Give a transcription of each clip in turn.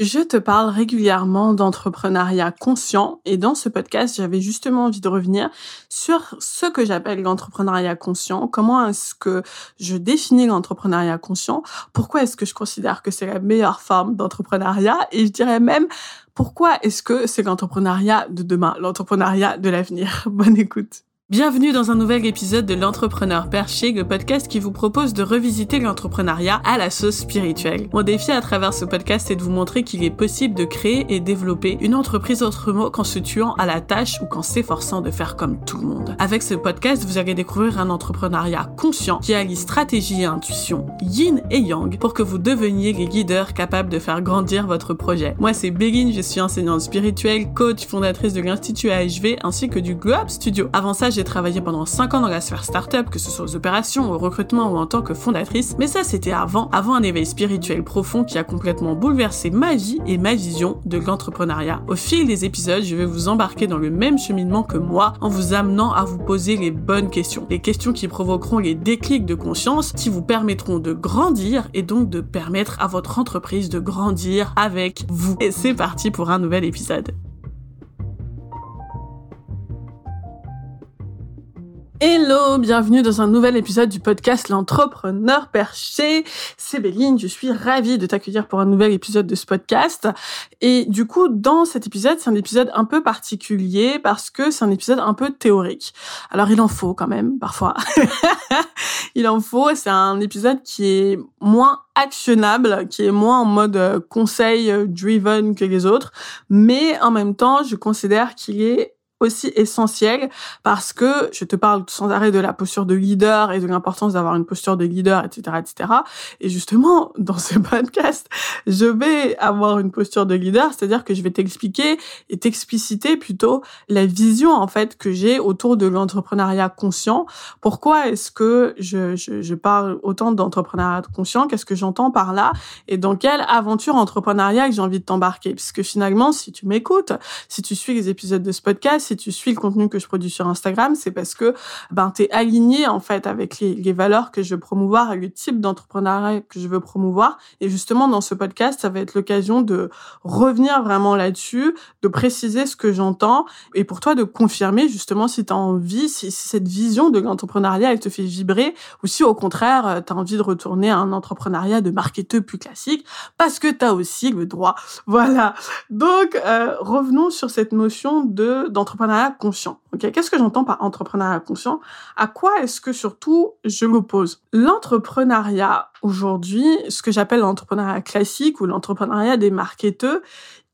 Je te parle régulièrement d'entrepreneuriat conscient et dans ce podcast, j'avais justement envie de revenir sur ce que j'appelle l'entrepreneuriat conscient, comment est-ce que je définis l'entrepreneuriat conscient, pourquoi est-ce que je considère que c'est la meilleure forme d'entrepreneuriat? Et je dirais même pourquoi est-ce que c'est l'entrepreneuriat de demain, l'entrepreneuriat de l'avenir? Bonne écoute. Bienvenue dans un nouvel épisode de l'entrepreneur perché, le podcast qui vous propose de revisiter l'entrepreneuriat à la sauce spirituelle. Mon défi à travers ce podcast est de vous montrer qu'il est possible de créer et développer une entreprise autrement qu'en se tuant à la tâche ou qu'en s'efforçant de faire comme tout le monde. Avec ce podcast, vous allez découvrir un entrepreneuriat conscient qui allie stratégie et intuition, yin et yang, pour que vous deveniez les leaders capables de faire grandir votre projet. Moi, c'est Béline, je suis enseignante spirituelle, coach, fondatrice de l'Institut AHV ainsi que du Globe Studio. Avant ça, j'ai travaillé pendant 5 ans dans la sphère startup, que ce soit aux opérations, au recrutement ou en tant que fondatrice, mais ça c'était avant, avant un éveil spirituel profond qui a complètement bouleversé ma vie et ma vision de l'entrepreneuriat. Au fil des épisodes, je vais vous embarquer dans le même cheminement que moi en vous amenant à vous poser les bonnes questions. Les questions qui provoqueront les déclics de conscience qui vous permettront de grandir et donc de permettre à votre entreprise de grandir avec vous. Et c'est parti pour un nouvel épisode. Hello, bienvenue dans un nouvel épisode du podcast L'entrepreneur perché. C'est Béline, je suis ravie de t'accueillir pour un nouvel épisode de ce podcast. Et du coup, dans cet épisode, c'est un épisode un peu particulier parce que c'est un épisode un peu théorique. Alors il en faut quand même, parfois. il en faut, c'est un épisode qui est moins actionnable, qui est moins en mode euh, conseil euh, driven que les autres, mais en même temps, je considère qu'il est aussi essentiel parce que je te parle sans arrêt de la posture de leader et de l'importance d'avoir une posture de leader, etc., etc. Et justement, dans ce podcast, je vais avoir une posture de leader, c'est-à-dire que je vais t'expliquer et t'expliciter plutôt la vision, en fait, que j'ai autour de l'entrepreneuriat conscient. Pourquoi est-ce que je, je, je parle autant d'entrepreneuriat conscient? Qu'est-ce que j'entends par là? Et dans quelle aventure entrepreneuriale j'ai envie de t'embarquer? Puisque finalement, si tu m'écoutes, si tu suis les épisodes de ce podcast, tu suis le contenu que je produis sur Instagram, c'est parce que ben es aligné en fait avec les, les valeurs que je veux promouvoir et le type d'entrepreneuriat que je veux promouvoir. Et justement dans ce podcast, ça va être l'occasion de revenir vraiment là-dessus, de préciser ce que j'entends et pour toi de confirmer justement si tu as envie, si, cette vision de l'entrepreneuriat elle te fait vibrer ou si au contraire euh, tu as envie de retourner à un entrepreneuriat de marketeur plus classique parce que tu as aussi le droit. Voilà. Donc euh, revenons sur cette notion de d'entrepreneuriat conscient. Ok, qu'est-ce que j'entends par entrepreneuriat conscient? À quoi est-ce que surtout je m'oppose? L'entrepreneuriat aujourd'hui, ce que j'appelle l'entrepreneuriat classique ou l'entrepreneuriat des marketeurs,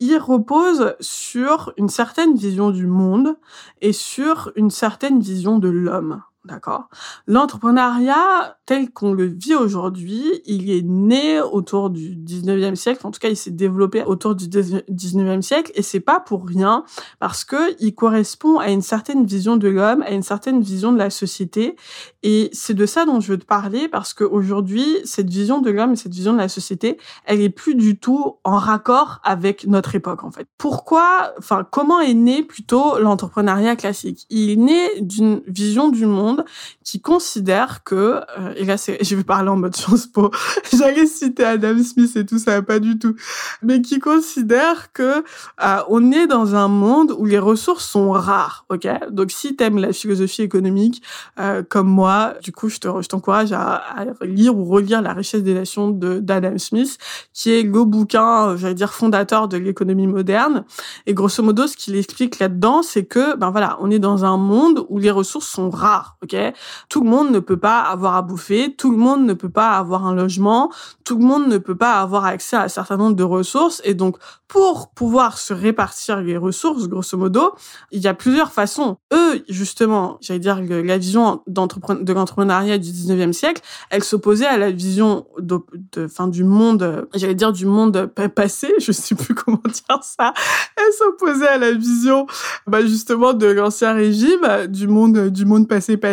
il repose sur une certaine vision du monde et sur une certaine vision de l'homme. D'accord. L'entrepreneuriat tel qu'on le vit aujourd'hui, il est né autour du 19e siècle, en tout cas il s'est développé autour du 19e siècle. Et c'est pas pour rien parce que il correspond à une certaine vision de l'homme, à une certaine vision de la société. Et c'est de ça dont je veux te parler parce qu'aujourd'hui cette vision de l'homme et cette vision de la société, elle est plus du tout en raccord avec notre époque en fait. Pourquoi enfin comment est né plutôt l'entrepreneuriat classique? Il est né d'une vision du monde qui considère que, euh, et là je vais parler en mode Sciences Po, j'allais citer Adam Smith et tout ça, pas du tout, mais qui considère que euh, on est dans un monde où les ressources sont rares, ok? Donc si t'aimes la philosophie économique euh, comme moi, du coup je te t'encourage à, à, lire ou relire La richesse des nations de d'Adam Smith, qui est le bouquin, j'allais dire fondateur de l'économie moderne. Et grosso modo, ce qu'il explique là-dedans, c'est que ben voilà, on est dans un monde où les ressources sont rares, tout le monde ne peut pas avoir à bouffer, tout le monde ne peut pas avoir un logement, tout le monde ne peut pas avoir accès à un certain nombre de ressources. Et donc, pour pouvoir se répartir les ressources, grosso modo, il y a plusieurs façons. Eux, justement, j'allais dire que la vision de l'entrepreneuriat du 19e siècle, elle s'opposait à la vision de, de fin du monde, j'allais dire du monde passé, je sais plus comment dire ça. Elle s'opposait à la vision, bah, justement, de l'ancien régime, du monde, du monde passé passé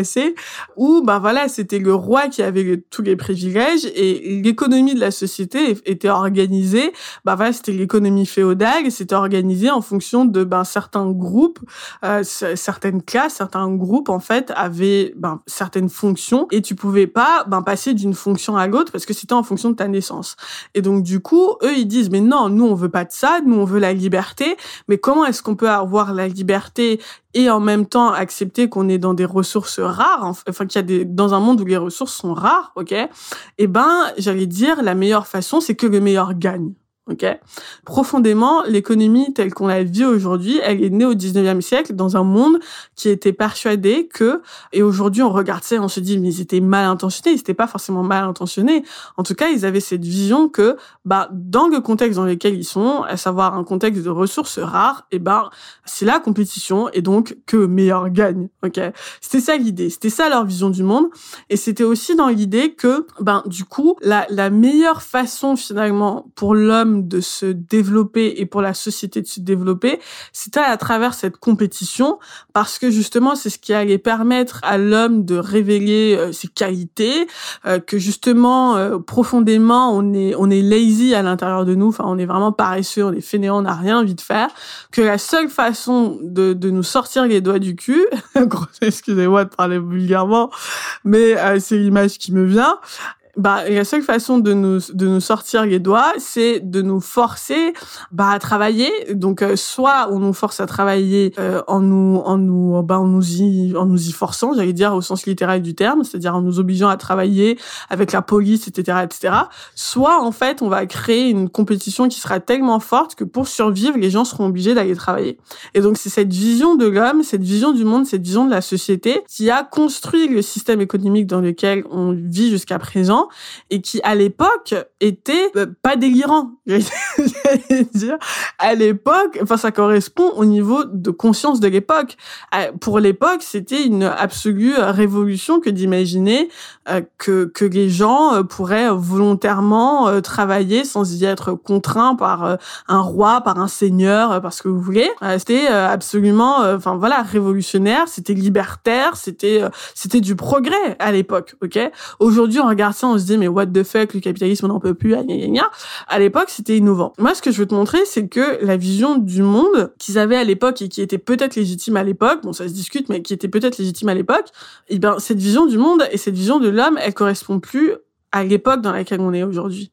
où ben voilà c'était le roi qui avait tous les privilèges et l'économie de la société était organisée. Ben voilà c'était l'économie féodale c'était organisé en fonction de ben certains groupes euh, certaines classes certains groupes en fait avaient ben certaines fonctions et tu pouvais pas ben passer d'une fonction à l'autre parce que c'était en fonction de ta naissance. Et donc du coup eux ils disent mais non nous on veut pas de ça nous on veut la liberté mais comment est-ce qu'on peut avoir la liberté et en même temps accepter qu'on est dans des ressources rares, enfin qu'il y a des dans un monde où les ressources sont rares, ok Eh ben, j'allais dire la meilleure façon, c'est que le meilleur gagne. Profondément, l'économie telle qu'on la vit aujourd'hui, elle est née au 19e siècle dans un monde qui était persuadé que, et aujourd'hui on regarde ça on se dit, mais ils étaient mal intentionnés, ils n'étaient pas forcément mal intentionnés. En tout cas, ils avaient cette vision que, bah, dans le contexte dans lequel ils sont, à savoir un contexte de ressources rares, et eh ben, c'est la compétition et donc que le meilleur gagne. Ok. C'était ça l'idée. C'était ça leur vision du monde. Et c'était aussi dans l'idée que, ben, du coup, la, la meilleure façon finalement pour l'homme de se développer et pour la société de se développer, c'était à travers cette compétition parce que justement c'est ce qui allait permettre à l'homme de révéler euh, ses qualités, euh, que justement euh, profondément on est on est lazy à l'intérieur de nous, enfin on est vraiment paresseux, on est fainéant, on n'a rien envie de faire, que la seule façon de, de nous sortir les doigts du cul, excusez-moi de parler vulgairement, mais c'est l'image qui me vient, bah la seule façon de nous de nous sortir les doigts, c'est de nous forcer bah à travailler. Donc euh, soit on nous force à travailler euh, en nous en nous bah en nous y en nous y forçant, j'allais dire au sens littéral du terme, c'est-à-dire en nous obligeant à travailler avec la police, etc., etc. Soit en fait on va créer une compétition qui sera tellement forte que pour survivre, les gens seront obligés d'aller travailler. Et donc c'est cette vision de l'homme, cette vision du monde, cette vision de la société qui a construit le système économique dans lequel on vit jusqu'à présent et qui à l'époque était euh, pas délirant. dire à l'époque, enfin ça correspond au niveau de conscience de l'époque. Euh, pour l'époque, c'était une absolue révolution que d'imaginer euh, que que les gens pourraient volontairement travailler sans y être contraints par un roi, par un seigneur, parce que vous voulez. C'était absolument, enfin voilà, révolutionnaire. C'était libertaire. C'était c'était du progrès à l'époque. Ok? Aujourd'hui, on regarde ça, on se dit mais what the fuck, le capitalisme on n'en peut plus, À l'époque, c'était innovant. Moi, ce que je veux te montrer, c'est que la vision du monde qu'ils avaient à l'époque et qui était peut-être légitime à l'époque, bon, ça se discute, mais qui était peut-être légitime à l'époque, eh bien, cette vision du monde et cette vision de l'homme, elle correspond plus à l'époque dans laquelle on est aujourd'hui.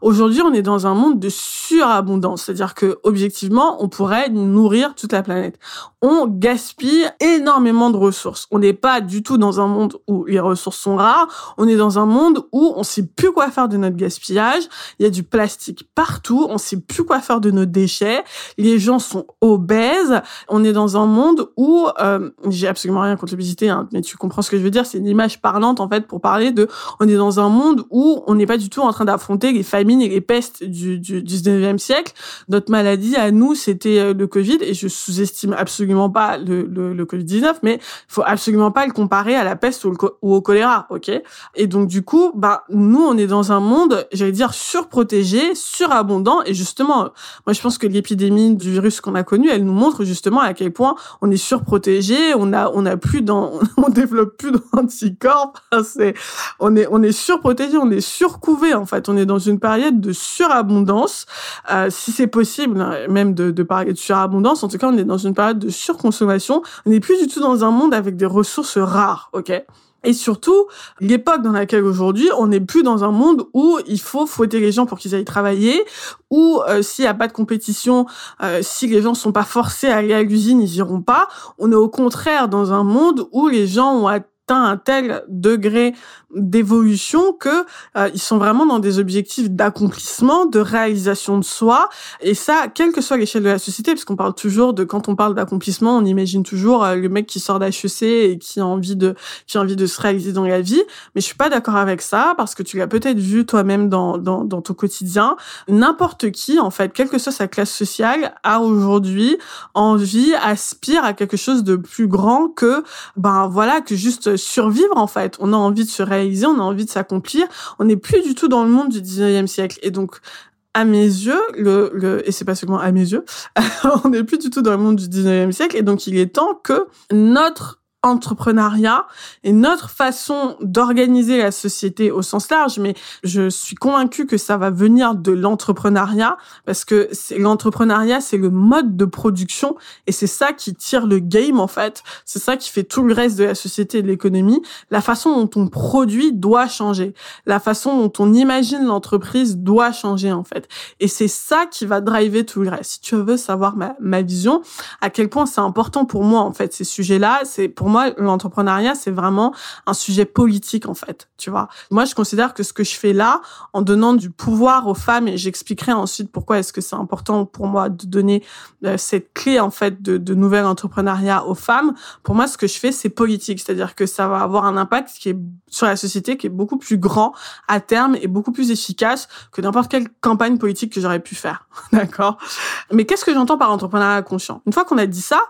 Aujourd'hui, on est dans un monde de surabondance, c'est-à-dire que objectivement, on pourrait nourrir toute la planète. On gaspille énormément de ressources. On n'est pas du tout dans un monde où les ressources sont rares. On est dans un monde où on sait plus quoi faire de notre gaspillage. Il y a du plastique partout. On sait plus quoi faire de nos déchets. Les gens sont obèses. On est dans un monde où euh, j'ai absolument rien contre l'obésité, hein, mais tu comprends ce que je veux dire. C'est une image parlante en fait pour parler de. On est dans un monde où on n'est pas du tout en train d'affronter les famines et les pestes du, du 19e siècle. Notre maladie à nous, c'était euh, le Covid et je sous-estime absolument pas le, le, le Covid-19, mais il faut absolument pas le comparer à la peste ou, au choléra, ok? Et donc du coup, bah nous, on est dans un monde, j'allais dire surprotégé, surabondant et justement, moi je pense que l'épidémie du virus qu'on a connu, elle nous montre justement à quel point on est surprotégé, on a on a plus dans on développe plus d'anticorps, c'est on est on est surprotégé, on est surcouvé en fait, on est dans une période de surabondance. Euh, si c'est possible, même de, de parler de surabondance, en tout cas, on est dans une période de surconsommation. On n'est plus du tout dans un monde avec des ressources rares, ok? Et surtout, l'époque dans laquelle aujourd'hui, on n'est plus dans un monde où il faut fouetter les gens pour qu'ils aillent travailler, ou euh, s'il n'y a pas de compétition, euh, si les gens sont pas forcés à aller à l'usine, ils iront pas. On est au contraire dans un monde où les gens ont un tel degré d'évolution que euh, ils sont vraiment dans des objectifs d'accomplissement, de réalisation de soi. Et ça quelle que soit l'échelle de la société parce qu'on parle toujours de quand on parle d'accomplissement, on imagine toujours euh, le mec qui sort d'HEC et qui a envie de qui a envie de se réaliser dans la vie, mais je suis pas d'accord avec ça parce que tu l'as peut-être vu toi-même dans, dans dans ton quotidien, n'importe qui en fait, quelle que soit sa classe sociale, a aujourd'hui envie, aspire à quelque chose de plus grand que ben voilà que juste survivre en fait. On a envie de se réaliser, on a envie de s'accomplir. On n'est plus du tout dans le monde du 19e siècle. Et donc, à mes yeux, le, le et c'est pas seulement à mes yeux, on n'est plus du tout dans le monde du 19e siècle. Et donc, il est temps que notre entrepreneuriat et notre façon d'organiser la société au sens large, mais je suis convaincue que ça va venir de l'entrepreneuriat parce que l'entrepreneuriat, c'est le mode de production et c'est ça qui tire le game en fait. C'est ça qui fait tout le reste de la société et de l'économie. La façon dont on produit doit changer. La façon dont on imagine l'entreprise doit changer en fait. Et c'est ça qui va driver tout le reste. Si tu veux savoir ma, ma vision, à quel point c'est important pour moi en fait ces sujets-là, c'est pour moi, l'entrepreneuriat, c'est vraiment un sujet politique, en fait, tu vois. Moi, je considère que ce que je fais là, en donnant du pouvoir aux femmes, et j'expliquerai ensuite pourquoi est-ce que c'est important pour moi de donner euh, cette clé, en fait, de, de nouvel entrepreneuriat aux femmes. Pour moi, ce que je fais, c'est politique. C'est-à-dire que ça va avoir un impact qui est sur la société, qui est beaucoup plus grand à terme et beaucoup plus efficace que n'importe quelle campagne politique que j'aurais pu faire. D'accord? Mais qu'est-ce que j'entends par entrepreneuriat conscient? Une fois qu'on a dit ça,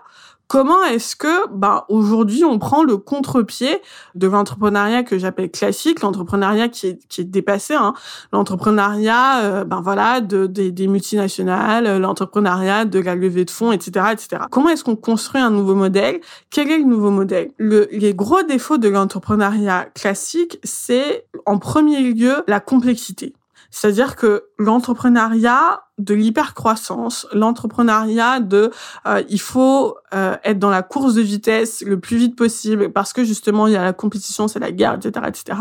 Comment est-ce que, bah, aujourd'hui, on prend le contre-pied de l'entrepreneuriat que j'appelle classique, l'entrepreneuriat qui est, qui est dépassé, hein, l'entrepreneuriat, euh, ben voilà, de, des multinationales, l'entrepreneuriat de la levée de fonds, etc., etc. Comment est-ce qu'on construit un nouveau modèle? Quel est le nouveau modèle? Le, Les gros défauts de l'entrepreneuriat classique, c'est en premier lieu la complexité. C'est-à-dire que l'entrepreneuriat de l'hypercroissance, l'entrepreneuriat de euh, il faut euh, être dans la course de vitesse le plus vite possible parce que justement il y a la compétition, c'est la guerre, etc., etc.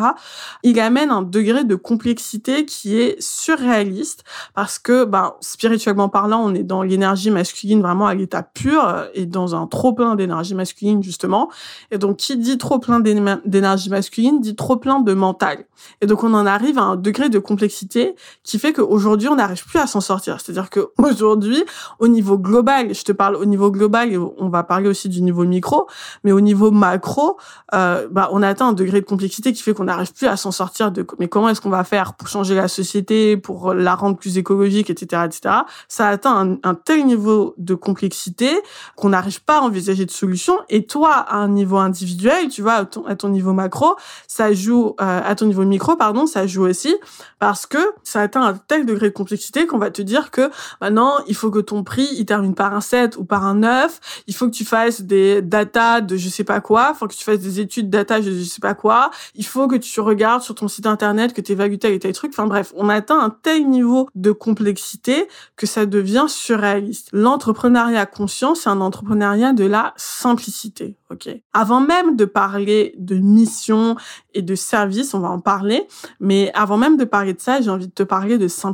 Il amène un degré de complexité qui est surréaliste parce que, ben, spirituellement parlant, on est dans l'énergie masculine vraiment à l'état pur euh, et dans un trop plein d'énergie masculine justement. Et donc qui dit trop plein d'énergie masculine dit trop plein de mental. Et donc on en arrive à un degré de complexité qui fait qu'aujourd'hui on n'arrive plus à s'en sortir c'est-à-dire que aujourd'hui, au niveau global, je te parle au niveau global, on va parler aussi du niveau micro, mais au niveau macro, euh, bah, on atteint un degré de complexité qui fait qu'on n'arrive plus à s'en sortir de. Mais comment est-ce qu'on va faire pour changer la société, pour la rendre plus écologique, etc., etc. Ça atteint un, tel niveau de complexité qu'on n'arrive pas à envisager de solution. Et toi, à un niveau individuel, tu vois, à ton, à ton niveau macro, ça joue euh, à ton niveau micro, pardon, ça joue aussi parce que ça atteint un tel degré de complexité qu'on va te dire que maintenant, il faut que ton prix, il termine par un 7 ou par un 9. Il faut que tu fasses des data de je sais pas quoi. Il faut que tu fasses des études data de je sais pas quoi. Il faut que tu regardes sur ton site internet, que tu évalues tel et tel truc. Enfin bref, on atteint un tel niveau de complexité que ça devient surréaliste. L'entrepreneuriat conscient, c'est un entrepreneuriat de la simplicité. Ok? Avant même de parler de mission et de service, on va en parler. Mais avant même de parler de ça, j'ai envie de te parler de simplicité.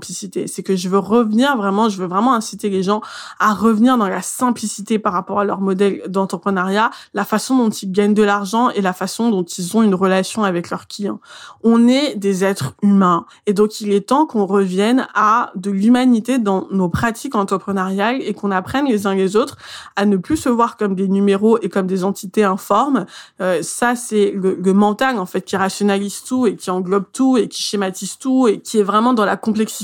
C'est que je veux revenir vraiment, je veux vraiment inciter les gens à revenir dans la simplicité par rapport à leur modèle d'entrepreneuriat, la façon dont ils gagnent de l'argent et la façon dont ils ont une relation avec leurs clients. On est des êtres humains. Et donc, il est temps qu'on revienne à de l'humanité dans nos pratiques entrepreneuriales et qu'on apprenne les uns les autres à ne plus se voir comme des numéros et comme des entités informe. Euh, ça, c'est le, mental en fait qui rationalise tout et qui englobe tout et qui schématise tout et qui est vraiment dans la complexification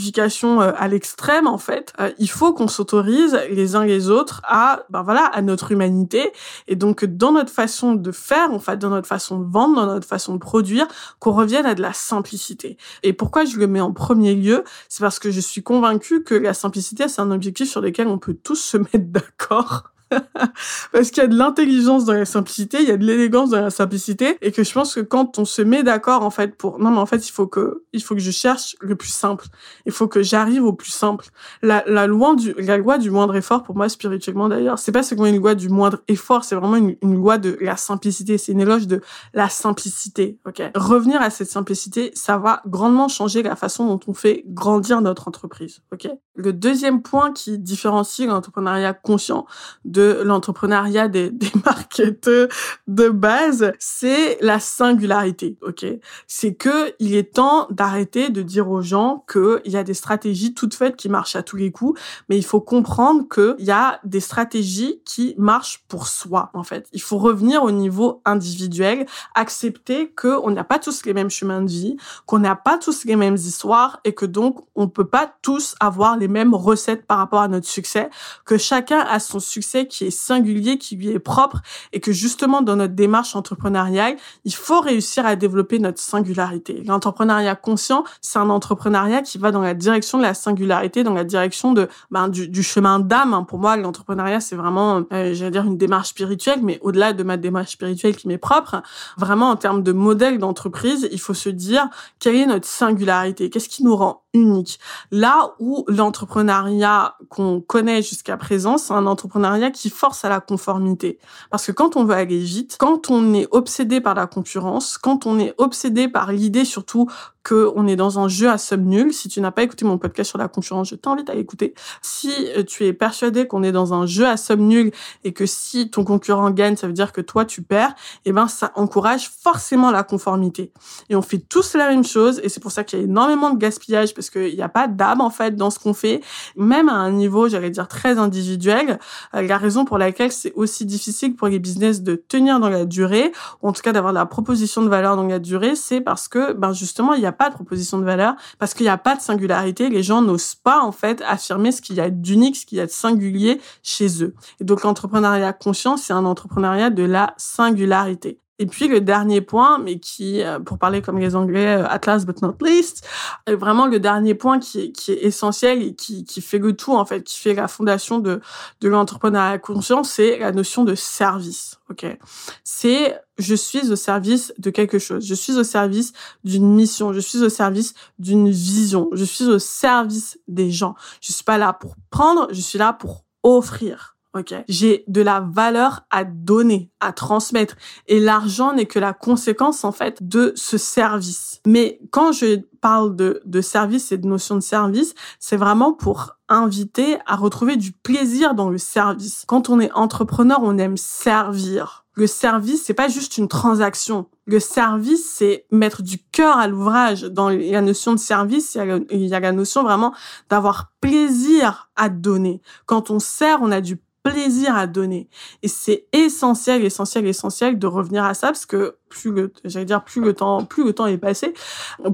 euh, à l'extrême en fait. Euh, il faut qu'on s'autorise les uns les autres à, ben voilà, à notre humanité et donc dans notre façon de faire, en fait, dans notre façon de vendre, dans notre façon de produire, qu'on revienne à de la simplicité. Et pourquoi je le mets en premier lieu, c'est parce que je suis convaincue que la simplicité, c'est un objectif sur lequel on peut tous se mettre d'accord. Parce qu'il y a de l'intelligence dans la simplicité, il y a de l'élégance dans la simplicité, et que je pense que quand on se met d'accord, en fait, pour, non, mais en fait, il faut que, il faut que je cherche le plus simple. Il faut que j'arrive au plus simple. La, loi du, la loi du moindre effort, pour moi, spirituellement d'ailleurs, c'est pas seulement une loi du moindre effort, c'est vraiment une, une loi de la simplicité. C'est une éloge de la simplicité, ok? Revenir à cette simplicité, ça va grandement changer la façon dont on fait grandir notre entreprise, ok? Le deuxième point qui différencie l'entrepreneuriat conscient de de l'entrepreneuriat des, des marketeurs de base, c'est la singularité, ok? C'est que il est temps d'arrêter de dire aux gens qu'il y a des stratégies toutes faites qui marchent à tous les coups, mais il faut comprendre qu'il y a des stratégies qui marchent pour soi, en fait. Il faut revenir au niveau individuel, accepter qu'on n'a pas tous les mêmes chemins de vie, qu'on n'a pas tous les mêmes histoires et que donc on peut pas tous avoir les mêmes recettes par rapport à notre succès, que chacun a son succès qui est singulier, qui lui est propre et que justement dans notre démarche entrepreneuriale, il faut réussir à développer notre singularité. L'entrepreneuriat conscient, c'est un entrepreneuriat qui va dans la direction de la singularité, dans la direction de ben, du, chemin d'âme. Pour moi, l'entrepreneuriat, c'est vraiment, euh, j'allais dire, une démarche spirituelle, mais au-delà de ma démarche spirituelle qui m'est propre, vraiment en termes de modèle d'entreprise, il faut se dire quelle est notre singularité, qu'est-ce qui nous rend unique. Là où l'entrepreneuriat qu'on connaît jusqu'à présent, c'est un entrepreneuriat qui force à la conformité. Parce que quand on veut aller vite, quand on est obsédé par la concurrence, quand on est obsédé par l'idée surtout qu'on est dans un jeu à somme nulle. Si tu n'as pas écouté mon podcast sur la concurrence, je t'invite à écouter. Si euh, tu es persuadé qu'on est dans un jeu à somme nulle et que si ton concurrent gagne, ça veut dire que toi tu perds, eh ben ça encourage forcément la conformité. Et on fait tous la même chose et c'est pour ça qu'il y a énormément de gaspillage parce qu'il n'y a pas d'âme en fait dans ce qu'on fait, même à un niveau, j'allais dire très individuel. Euh, la raison pour laquelle c'est aussi difficile pour les business de tenir dans la durée, ou en tout cas d'avoir la proposition de valeur dans la durée, c'est parce que ben justement il y a pas de proposition de valeur, parce qu'il n'y a pas de singularité. Les gens n'osent pas, en fait, affirmer ce qu'il y a d'unique, ce qu'il y a de singulier chez eux. Et donc, l'entrepreneuriat conscient, c'est un entrepreneuriat de la singularité. Et puis le dernier point, mais qui, euh, pour parler comme les Anglais, euh, at last but not least, vraiment le dernier point qui est, essentiel et qui, qui fait le tout en fait, qui fait la fondation de de l'entrepreneuriat conscient, c'est la notion de service. Ok, c'est je suis au service de quelque chose, je suis au service d'une mission, je suis au service d'une vision, je suis au service des gens. Je suis pas là pour prendre, je suis là pour offrir. Ok, j'ai de la valeur à donner, à transmettre, et l'argent n'est que la conséquence en fait de ce service. Mais quand je parle de, de service et de notion de service, c'est vraiment pour inviter à retrouver du plaisir dans le service. Quand on est entrepreneur, on aime servir. Le service, c'est pas juste une transaction. Le service, c'est mettre du cœur à l'ouvrage. Dans la notion de service, il y a la notion vraiment d'avoir plaisir à donner. Quand on sert, on a du plaisir à donner. Et c'est essentiel, essentiel, essentiel de revenir à ça parce que plus le, j'allais dire, plus le temps, plus le temps est passé,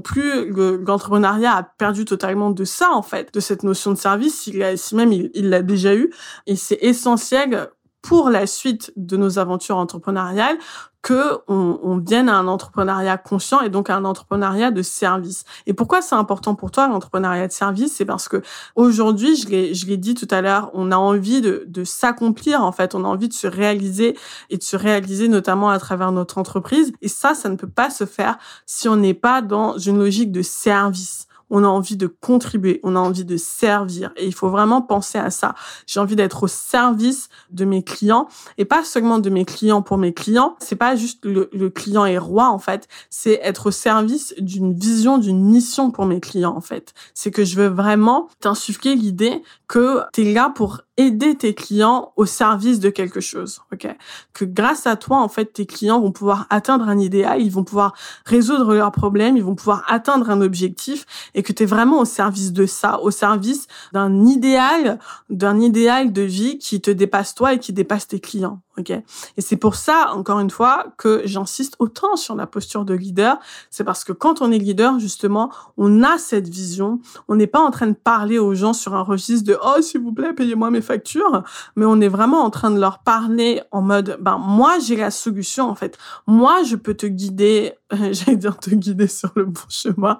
plus l'entrepreneuriat a perdu totalement de ça, en fait, de cette notion de service, si, si même il l'a déjà eu. Et c'est essentiel pour la suite de nos aventures entrepreneuriales que on, on, vienne à un entrepreneuriat conscient et donc à un entrepreneuriat de service. Et pourquoi c'est important pour toi l'entrepreneuriat de service? C'est parce que aujourd'hui, je l'ai je l'ai dit tout à l'heure, on a envie de, de s'accomplir en fait, on a envie de se réaliser et de se réaliser notamment à travers notre entreprise. Et ça, ça ne peut pas se faire si on n'est pas dans une logique de service on a envie de contribuer, on a envie de servir. Et il faut vraiment penser à ça. J'ai envie d'être au service de mes clients et pas seulement de mes clients pour mes clients. C'est pas juste le, client est roi, en fait. C'est être au service d'une vision, d'une mission pour mes clients, en fait. C'est que je veux vraiment t'insuffler l'idée que tu es là pour aider tes clients au service de quelque chose, ok? Que grâce à toi, en fait, tes clients vont pouvoir atteindre un idéal, ils vont pouvoir résoudre leurs problèmes, ils vont pouvoir atteindre un objectif, et que tu es vraiment au service de ça, au service d'un idéal, d'un idéal de vie qui te dépasse toi et qui dépasse tes clients, ok Et c'est pour ça, encore une fois, que j'insiste autant sur la posture de leader. C'est parce que quand on est leader, justement, on a cette vision. On n'est pas en train de parler aux gens sur un registre de oh s'il vous plaît payez-moi mes factures, mais on est vraiment en train de leur parler en mode ben moi j'ai la solution en fait. Moi je peux te guider, j'allais dire te guider sur le bon chemin,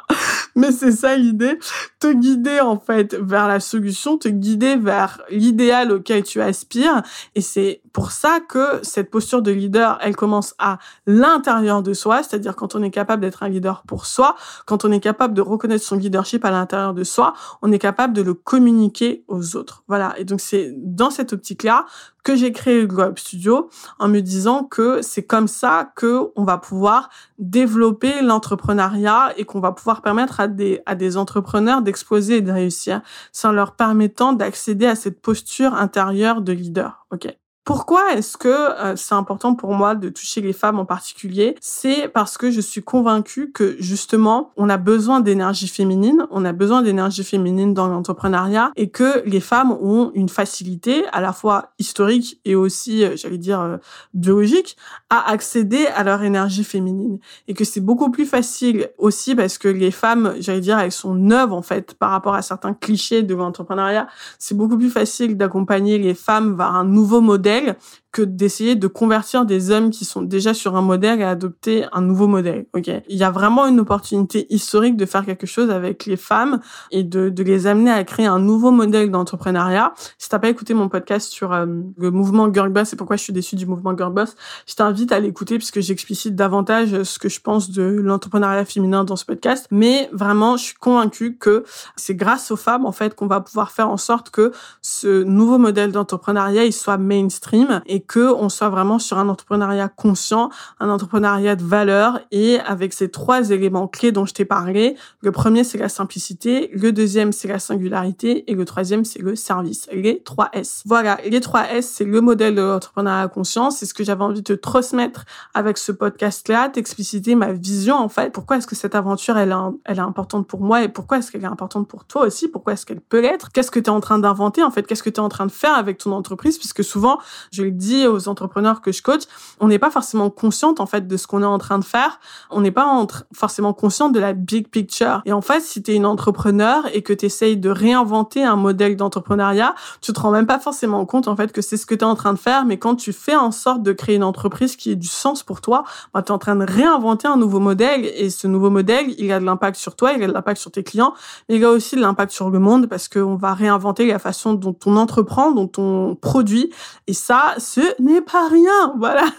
mais c'est ça l'idée, te guider en fait vers la solution, te guider vers l'idéal auquel tu aspires. Et c'est pour ça que cette posture de leader, elle commence à l'intérieur de soi, c'est-à-dire quand on est capable d'être un leader pour soi, quand on est capable de reconnaître son leadership à l'intérieur de soi, on est capable de le communiquer aux autres. Voilà. Et donc c'est dans cette optique-là que j'ai créé le Glow Studio en me disant que c'est comme ça que on va pouvoir développer l'entrepreneuriat et qu'on va pouvoir permettre à des, à des entrepreneurs d'exploser et de réussir, sans leur permettant d'accéder à cette posture intérieure de leader. OK. Pourquoi est-ce que euh, c'est important pour moi de toucher les femmes en particulier? C'est parce que je suis convaincue que justement, on a besoin d'énergie féminine, on a besoin d'énergie féminine dans l'entrepreneuriat et que les femmes ont une facilité à la fois historique et aussi, euh, j'allais dire, euh, biologique à accéder à leur énergie féminine et que c'est beaucoup plus facile aussi parce que les femmes, j'allais dire, elles sont neuves en fait par rapport à certains clichés de l'entrepreneuriat. C'est beaucoup plus facile d'accompagner les femmes vers un nouveau modèle personnel d'essayer de convertir des hommes qui sont déjà sur un modèle et adopter un nouveau modèle. Ok, il y a vraiment une opportunité historique de faire quelque chose avec les femmes et de, de les amener à créer un nouveau modèle d'entrepreneuriat. Si t'as pas écouté mon podcast sur euh, le mouvement Girl Boss et pourquoi je suis déçue du mouvement Girl Boss, je t'invite à l'écouter puisque j'explicite davantage ce que je pense de l'entrepreneuriat féminin dans ce podcast. Mais vraiment, je suis convaincue que c'est grâce aux femmes en fait qu'on va pouvoir faire en sorte que ce nouveau modèle d'entrepreneuriat il soit mainstream et que on soit vraiment sur un entrepreneuriat conscient, un entrepreneuriat de valeur et avec ces trois éléments clés dont je t'ai parlé. Le premier, c'est la simplicité. Le deuxième, c'est la singularité. Et le troisième, c'est le service. Les trois S. Voilà. Les trois S, c'est le modèle de l'entrepreneuriat conscient. C'est ce que j'avais envie de te transmettre avec ce podcast-là, t'expliciter ma vision, en fait. Pourquoi est-ce que cette aventure, elle elle est importante pour moi et pourquoi est-ce qu'elle est importante pour toi aussi? Pourquoi est-ce qu'elle peut l'être? Qu'est-ce que tu es en train d'inventer, en fait? Qu'est-ce que tu es en train de faire avec ton entreprise? Puisque souvent, je le dis aux entrepreneurs que je coach, on n'est pas forcément consciente en fait de ce qu'on est en train de faire. On n'est pas forcément consciente de la big picture. Et en fait, si tu es une entrepreneur et que tu essayes de réinventer un modèle d'entrepreneuriat, tu te rends même pas forcément compte en fait que c'est ce que tu es en train de faire, mais quand tu fais en sorte de créer une entreprise qui ait du sens pour toi, bah, tu es en train de réinventer un nouveau modèle et ce nouveau modèle, il a de l'impact sur toi, il a de l'impact sur tes clients, mais il a aussi de l'impact sur le monde parce qu'on va réinventer la façon dont on entreprend, dont on produit et ça, n'est pas rien. Voilà.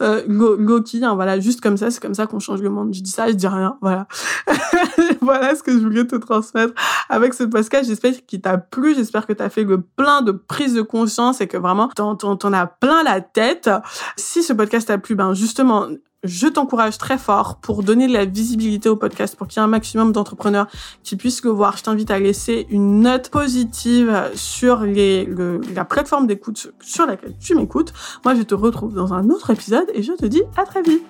Euh, Loki, hein, voilà, juste comme ça, c'est comme ça qu'on change le monde. Je dis ça, je dis rien. Voilà. voilà ce que je voulais te transmettre avec ce podcast. J'espère qu'il t'a plu. J'espère que tu as fait le plein de prises de conscience et que vraiment, t'en as plein la tête. Si ce podcast t'a plu, ben, justement, je t'encourage très fort pour donner de la visibilité au podcast, pour qu'il y ait un maximum d'entrepreneurs qui puissent le voir. Je t'invite à laisser une note positive sur la plateforme d'écoute sur laquelle tu m'écoutes. Moi, je te retrouve dans un autre épisode et je te dis à très vite.